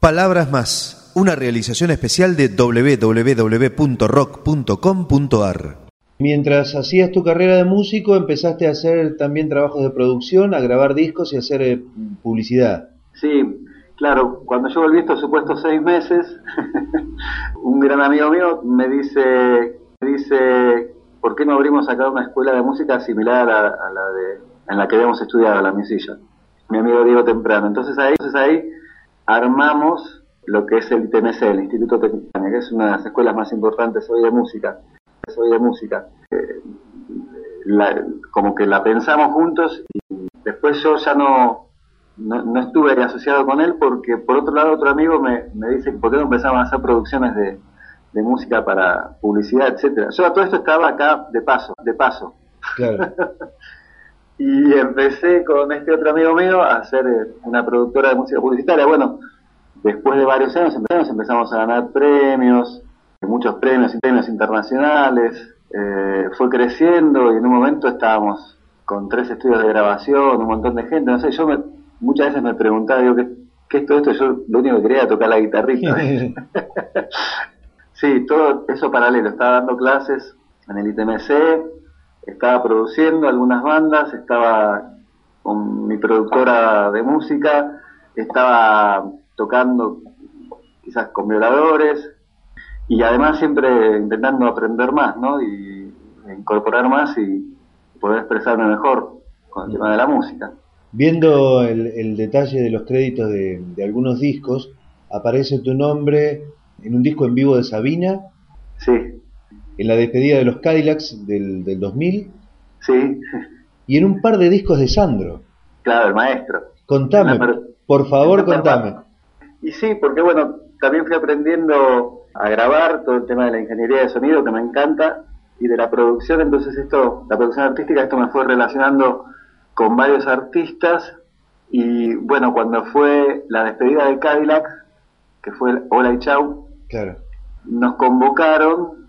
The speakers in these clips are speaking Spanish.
Palabras más, una realización especial de www.rock.com.ar. Mientras hacías tu carrera de músico, empezaste a hacer también trabajos de producción, a grabar discos y a hacer eh, publicidad. Sí, claro, cuando yo volví estos supuestos seis meses, un gran amigo mío me dice, me dice, ¿por qué no abrimos acá una escuela de música similar a, la de en la que habíamos estudiado, la misilla? Mi amigo Diego Temprano. Entonces ahí, entonces ahí armamos lo que es el ITMC, el Instituto Técnico, que es una de las escuelas más importantes hoy de música. Hoy de música. Eh, como que la pensamos juntos y después yo ya no, no, estuve asociado con él porque por otro lado otro amigo me, me dice, ¿por qué no empezamos a hacer producciones de, de música para publicidad, etcétera? Yo todo esto estaba acá de paso, de paso. Claro. y empecé con este otro amigo mío a hacer eh, una productora de música publicitaria. Bueno, después de varios años empezamos, a ganar premios, muchos premios y premios internacionales. Eh, fue creciendo y en un momento estábamos con tres estudios de grabación, un montón de gente. No sé, yo muchas veces me preguntaba, digo, ¿qué, ¿qué, es todo esto? Yo lo único que quería era tocar la guitarrita. sí, todo eso paralelo. Estaba dando clases en el ITMC, estaba produciendo algunas bandas, estaba con mi productora de música, estaba tocando quizás con violadores y además siempre intentando aprender más, ¿no? Y incorporar más y poder expresarme mejor con el tema de la música. Viendo el, detalle de los créditos de, de, algunos discos, aparece tu nombre en un disco en vivo de Sabina. Sí en la despedida de los Cadillacs del, del 2000. Sí. Y en un par de discos de Sandro. Claro, el maestro. Contame, por favor, contame. Y sí, porque bueno, también fui aprendiendo a grabar todo el tema de la ingeniería de sonido que me encanta y de la producción, entonces esto, la producción artística, esto me fue relacionando con varios artistas y bueno, cuando fue la despedida de Cadillac, que fue el Hola y Chau, claro. nos convocaron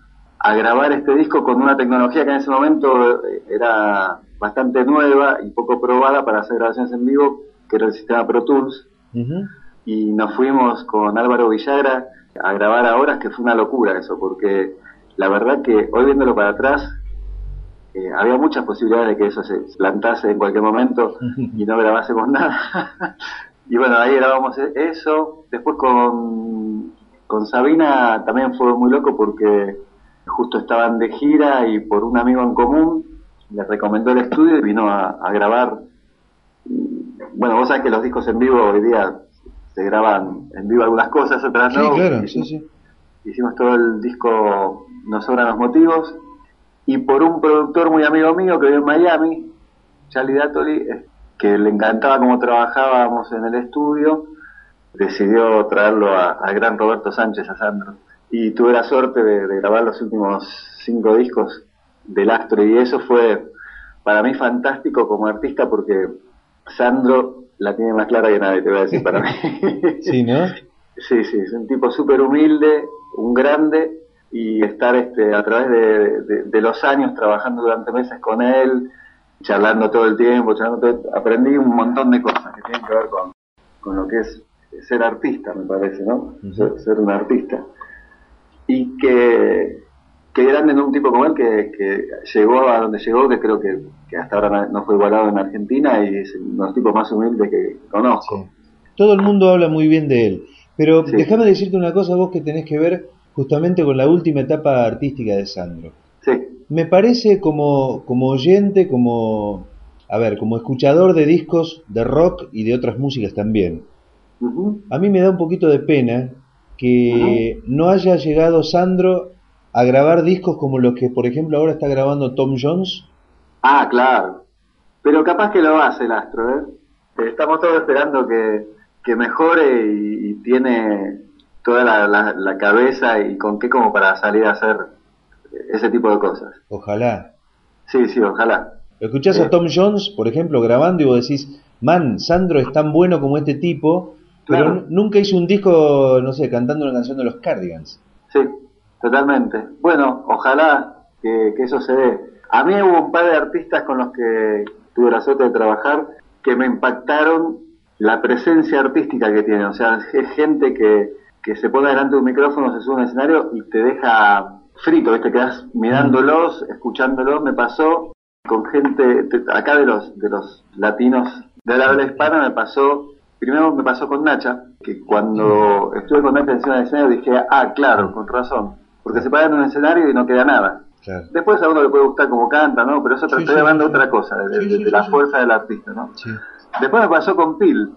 a grabar este disco con una tecnología que en ese momento eh, era bastante nueva y poco probada para hacer grabaciones en vivo, que era el sistema Pro Tools. Y nos fuimos con Álvaro Villagra a grabar a horas, que fue una locura eso, porque la verdad que hoy viéndolo para atrás, eh, había muchas posibilidades de que eso se plantase en cualquier momento y no grabásemos nada. y bueno, ahí grabamos eso. Después con, con Sabina también fue muy loco porque justo estaban de gira y por un amigo en común le recomendó el estudio y vino a, grabar. Bueno, vos sabés que los discos en vivo hoy día se graban en vivo algunas cosas, otras no. Claro, sí, sí. Hicimos todo el disco Nos sobran los motivos. Y por un productor muy amigo mío que vive en Miami, Charlie Datoli, que le encantaba cómo trabajábamos en el estudio, decidió traerlo al gran Roberto Sánchez, a Sandro y tuve la suerte de, grabar los últimos cinco discos del Astro y eso fue para mí fantástico como artista porque Sandro la tiene más clara que nadie, te voy a decir para mí. sí, ¿no? Sí, sí, es un tipo súper humilde, un grande y estar este, a través de, los años trabajando durante meses con él, charlando todo el tiempo, charlando aprendí un montón de cosas que tienen que ver con, con lo que es ser artista, me parece, ¿no? ser un artista y que, que grande en un tipo como él que, que, llegó a donde llegó, que creo que, hasta ahora no fue igualado en Argentina y es uno de los tipos más humildes que conozco. Todo el mundo habla muy bien de él, pero déjame decirte una cosa, vos que tenés que ver justamente con la última etapa artística de Sandro. Sí. Me parece como, como oyente, como, a ver, como escuchador de discos de rock y de otras músicas también. A mí me da un poquito de pena que no haya llegado Sandro a grabar discos como los que, por ejemplo, ahora está grabando Tom Jones? Ah, claro. Pero capaz que lo hace el astro, ¿eh? Estamos todos esperando que, que mejore y, tiene toda la, la, cabeza y con qué como para salir a hacer ese tipo de cosas. Ojalá. Sí, sí, ojalá. Escuchás a Tom Jones, por ejemplo, grabando y vos decís, man, Sandro es tan bueno como este tipo pero nunca hizo un disco, no sé, cantando una canción de los Cardigans. Sí, totalmente. Bueno, ojalá que, eso se dé. A mí hubo un par de artistas con los que tuve la suerte de trabajar que me impactaron la presencia artística que tiene. O sea, es gente que, que se pone delante de un micrófono, se sube a un escenario y te deja frito, te quedas mirándolos, escuchándolos. Me pasó con gente acá de los de los latinos de la habla hispana me pasó primero me pasó con Nacha que cuando estuve con Nacha encima del escenario dije ah claro con razón porque se paran en un escenario y no queda nada. Después a uno le puede gustar como canta no pero eso sí, estoy hablando de otra cosa de, la fuerza del artista no después me pasó con Pil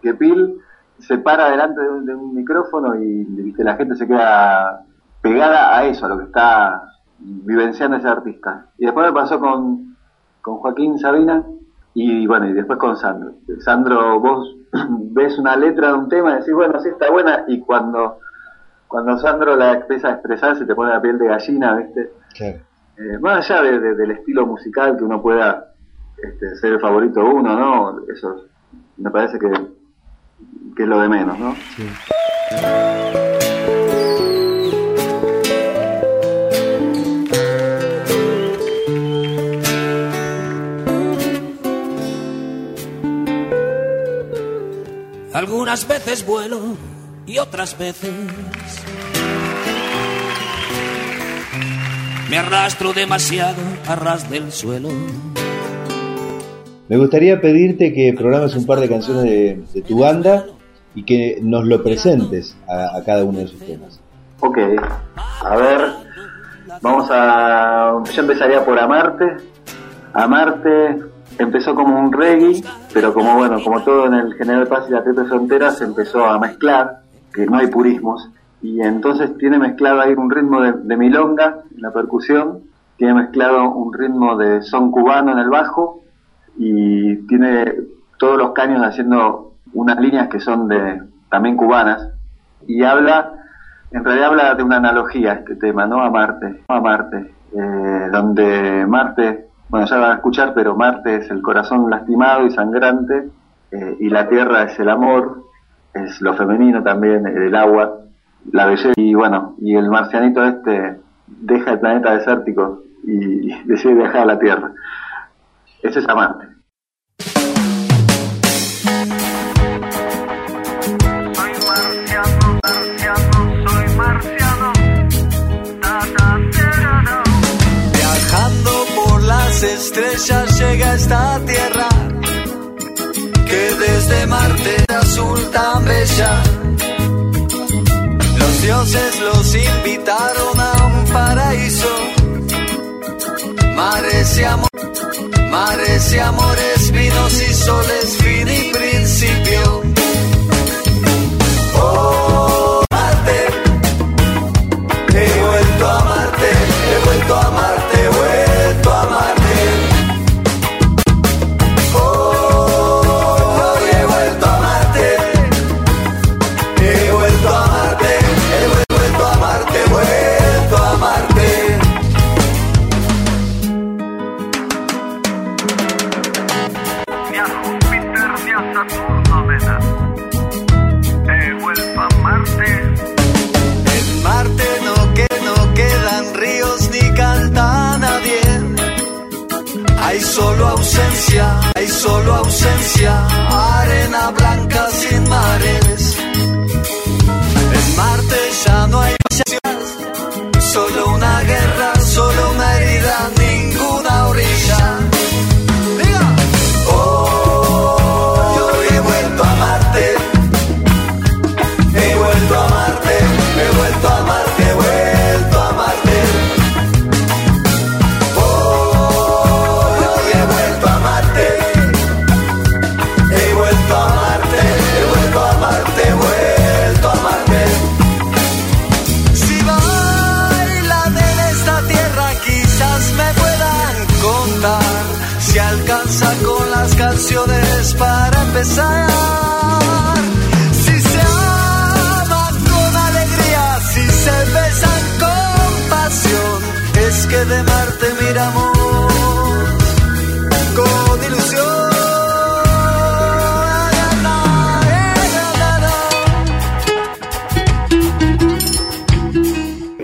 que Pil se para delante de un, micrófono y ¿viste? la gente se queda pegada a eso a lo que está vivenciando ese artista. Y después me pasó con, con Joaquín Sabina y bueno, y después con Sandro. Sandro, vos ves una letra de un tema y decís, bueno, sí está buena, y cuando, cuando Sandro la empieza a expresar se te pone la piel de gallina, ¿viste? Eh, más allá del estilo musical que uno pueda este, ser el favorito de uno, ¿no? Eso me parece que, que es lo de menos, ¿no? Sí. Algunas veces vuelo y otras veces me arrastro demasiado a ras del suelo. Me gustaría pedirte que programes un par de canciones de, tu banda y que nos lo presentes a, cada uno de sus temas. Ok, a ver, vamos a... Yo empezaría por Amarte. Amarte empezó como un reggae, pero como bueno, como todo en el General Paz y la Triple Frontera se empezó a mezclar, que no hay purismos, y entonces tiene mezclado ahí un ritmo de, milonga en la percusión, tiene mezclado un ritmo de son cubano en el bajo, y tiene todos los caños haciendo unas líneas que son de también cubanas, y habla, en realidad habla de una analogía este tema, ¿no? A Marte, a Marte, eh, donde Marte bueno, ya van a escuchar, pero Marte es el corazón lastimado y sangrante, eh, y la Tierra es el amor, es lo femenino también, el agua, la belleza, y bueno, y el marcianito este deja el planeta desértico y, decide viajar a la Tierra. Ese es Marte. Estrellas llega esta tierra que desde Marte azul tan bella. Los dioses los invitaron a un paraíso. Mares y amor, mares y amores, vinos y soles, fin y principio. Hay solo ausencia, arena blanca sin mares. En Marte ya no hay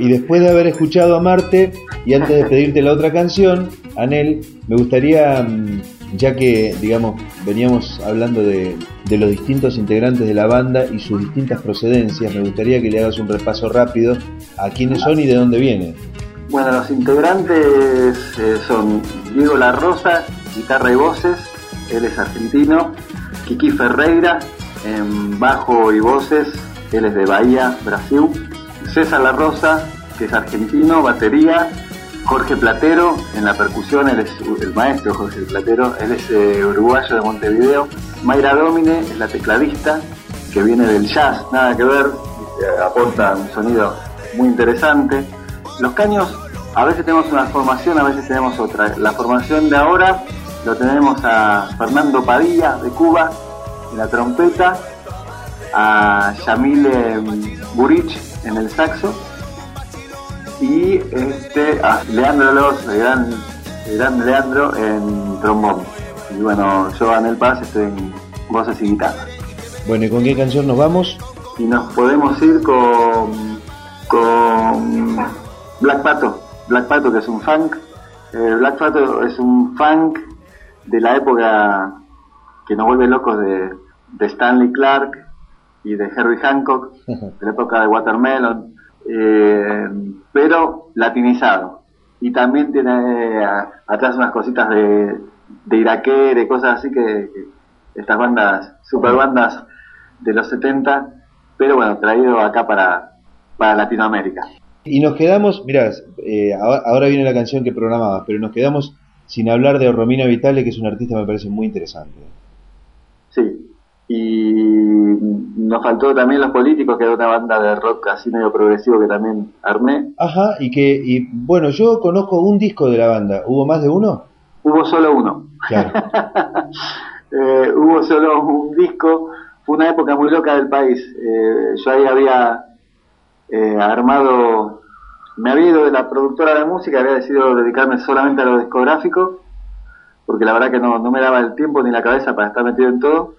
Y después de haber escuchado a Marte, y antes de pedirte la otra canción, Anel, me gustaría mm, ya que, digamos, veníamos hablando de, los distintos integrantes de la banda y sus distintas procedencias, me gustaría que le hagas un repaso rápido a quiénes son y de dónde vienen. Bueno, los integrantes eh, son Diego La Rosa, guitarra y voces, él es argentino, Kiki Ferreira, en bajo y voces, él es de Bahía, Brasil, César La Rosa, que es argentino, batería, Jorge Platero en la percusión, él es el maestro Jorge Platero, él es eh, uruguayo de Montevideo, Mayra Domine es la tecladista, que viene del jazz, nada que ver, eh, aporta un sonido muy interesante. Los caños, a veces tenemos una formación, a veces tenemos otra. La formación de ahora lo tenemos a Fernando Padilla de Cuba en la trompeta, a Yamile Burich en el saxo y este, a Leandro Los, el gran, el gran Leandro en trombón. Y bueno, yo en el Paz estoy en voces y guitarra. Bueno, ¿y con qué canción nos vamos? Y nos podemos ir con, con Black Pato. Black Pato que es un funk. Eh, Black Pato es un funk de la época que nos vuelve locos de, de Stanley Clark y de Herbie Hancock, de la época de Watermelon, eh, pero latinizado. Y también tiene eh, atrás unas cositas de, de iraquere, cosas así que, que estas bandas, super bandas de los 70, pero bueno, traído acá para, para Latinoamérica. Y nos quedamos, mirá, eh, ahora, viene la canción que programabas, pero nos quedamos sin hablar de Romina Vitale, que es un artista que me parece muy interesante. Sí, y nos faltó también Los Políticos, que era una banda de rock así medio progresivo que también armé. Ajá, y que, y bueno, yo conozco un disco de la banda, ¿hubo más de uno? Hubo solo uno. Claro. Eh, hubo solo un disco, fue una época muy loca del país. Eh, yo ahí había eh, armado, me había ido de la productora de música, había decidido dedicarme solamente a lo discográfico, porque la verdad que no, no me daba el tiempo ni la cabeza para estar metido en todo.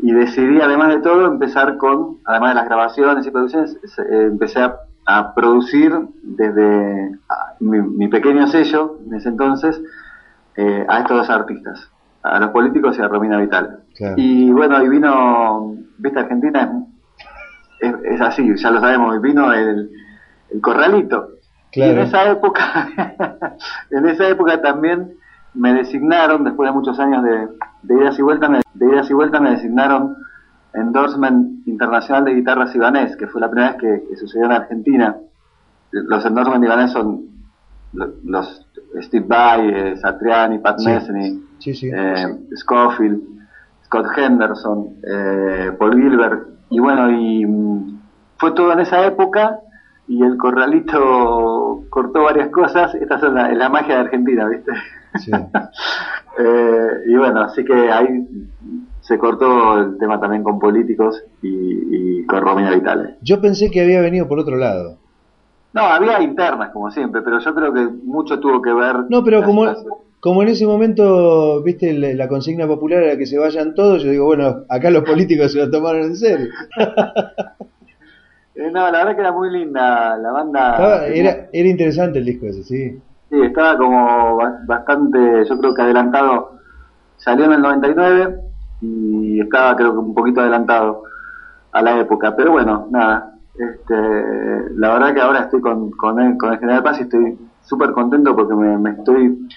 Y decidí, además de todo, empezar con, además de las grabaciones y producciones, eh, empecé a, a producir desde a, mi, mi pequeño sello en ese entonces eh, a estos dos artistas, a los políticos y a Romina Vital. Claro. Y bueno, y vino, viste, Argentina es, es, es así, ya lo sabemos, y vino el, el corralito. Y en esa época, en esa época también me designaron, después de muchos años de, de idas y vueltas, me, de idas y vueltas me designaron endorsement internacional de guitarras ibanés, que fue la primera vez que, que sucedió en Argentina. Los endorsement ibanés son lo- los Steve Vai, eh, Satriani, Pat Sí. Metheny, Sí, sí. eh, Scofield, Scott Henderson, eh, Paul Gilbert, y bueno, y mm, fue todo en esa época, y el corralito cortó varias cosas, esta es la, la magia de Argentina, ¿viste? Sí. Eh, y bueno, así que ahí se cortó el tema también con políticos y, y con Romina Vitale. Yo pensé que había venido por otro lado. No, había internas como siempre, pero yo creo que mucho tuvo que ver. No, pero como, situación. como en ese momento, viste, la, la consigna popular era que se vayan todos, yo digo, bueno, acá los políticos se lo tomaron en serio. Eh, no, la verdad que era muy linda la banda. Estaba- era, era interesante el disco ese, sí. Sí, estaba como ba- bastante, yo creo que adelantado. Salió en el 99 y estaba creo que un poquito adelantado a la época. Pero bueno, nada. Este, la verdad que ahora estoy con, con, el, con el General Paz y estoy súper contento porque me, estoy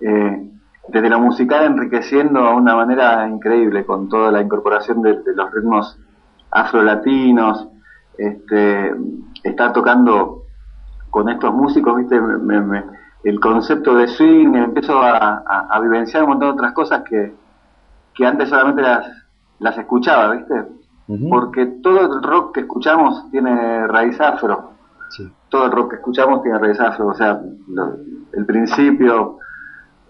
eh, desde la musical enriqueciendo a una manera increíble con toda la incorporación de, de los ritmos afrolatinos. Este, estar tocando con estos músicos, viste, me- me- me- el concepto de swing, empiezo a, a- a vivenciar un montón de otras cosas que, que antes solamente las, las escuchaba, viste, porque todo el rock que escuchamos tiene raíz afro, Sí. todo el rock que escuchamos tiene raíz afro, o sea, lo- el principio,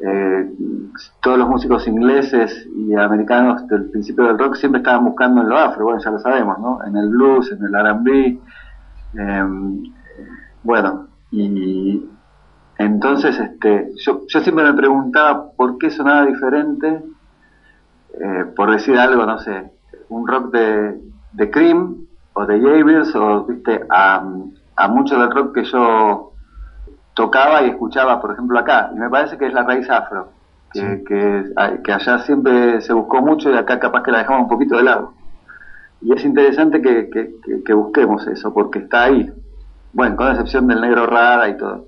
eh, todos los músicos ingleses y americanos del principio del rock siempre estaban buscando en lo afro, bueno, ya lo sabemos, ¿no? En el blues, en el R&B, eh, bueno, y entonces este, yo, yo siempre me preguntaba por qué sonaba diferente, eh, por decir algo, no sé, un rock de, de Cream o de Jables o, viste, a, a mucho del rock que yo tocaba y escuchaba, por ejemplo, acá. Y me parece que es la raíz afro. que, que, que allá siempre se buscó mucho y acá capaz que la dejamos un poquito de lado. Y es interesante que, que busquemos eso, porque está ahí. Bueno, con excepción del negro rara y todo.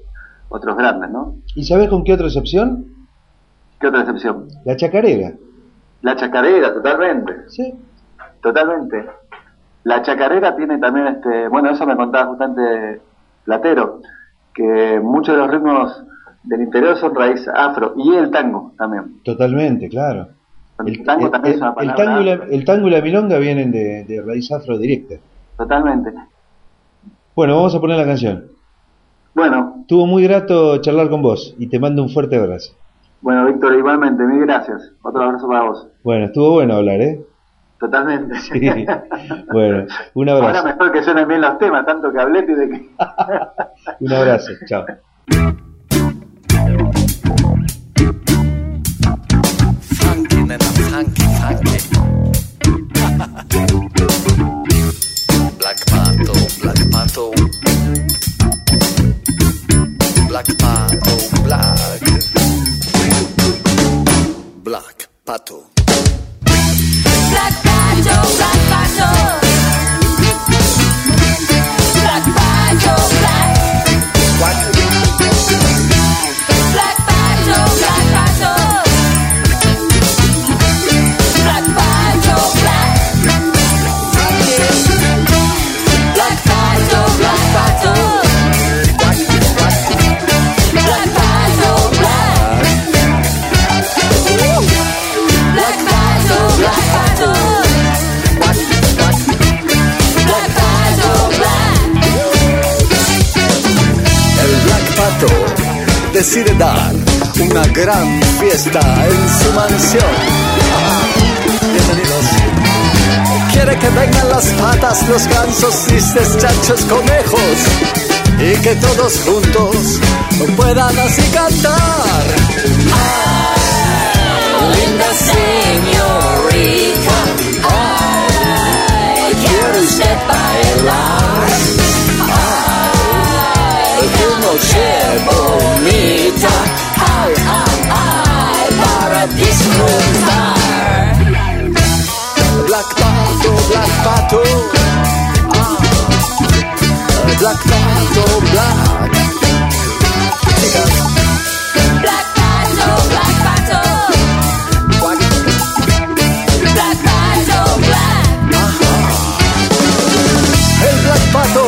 Otros grandes, ¿no? ¿Y sabes con qué otra excepción? ¿Qué otra excepción? La chacarera. La chacarera, totalmente. Sí. Totalmente. La chacarera tiene también, este, bueno, eso me contaba justamente Platero, que muchos de los ritmos del interior son raíz afro y el tango también. Totalmente, claro. El, tango también es una el tango, y la, el tango y la milonga vienen de, de raíz afro directa. Totalmente. Bueno, vamos a poner la canción. Bueno, Estuvo muy grato charlar con vos y te mando un fuerte abrazo. bueno, Víctor, igualmente, mil gracias. Otro abrazo para vos. Bueno, estuvo bueno hablar, ¿eh? Totalmente. Sí. Bueno, un Ahora abrazo. mejor que suenen bien los temas, tanto que hablé y de que... Un abrazo. Chao. Decide dar una gran fiesta en su mansión. Bienvenidos. Quiere que vengan las patas, los gansos, cisnes, chanchos, conejos y que todos juntos puedan así cantar. Linda señorita, ay, quiere usted bailar. Noche bonita, ay, ay, ay, para disfrutar. Black Pato, Black Pato. Ah. Black Pato, Black. Black Pato, Black Pato, Black Pato, Black. El Black Pato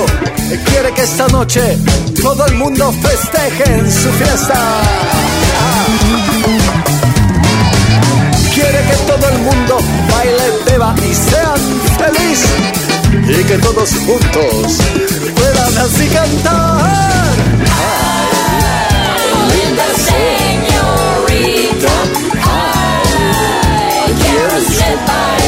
quiere que esta noche todo el mundo festeje en su fiesta. Quiere que todo el mundo baile, beba y sean feliz. Y que todos juntos puedan así cantar. Ay, linda señorita, ay, quiero ser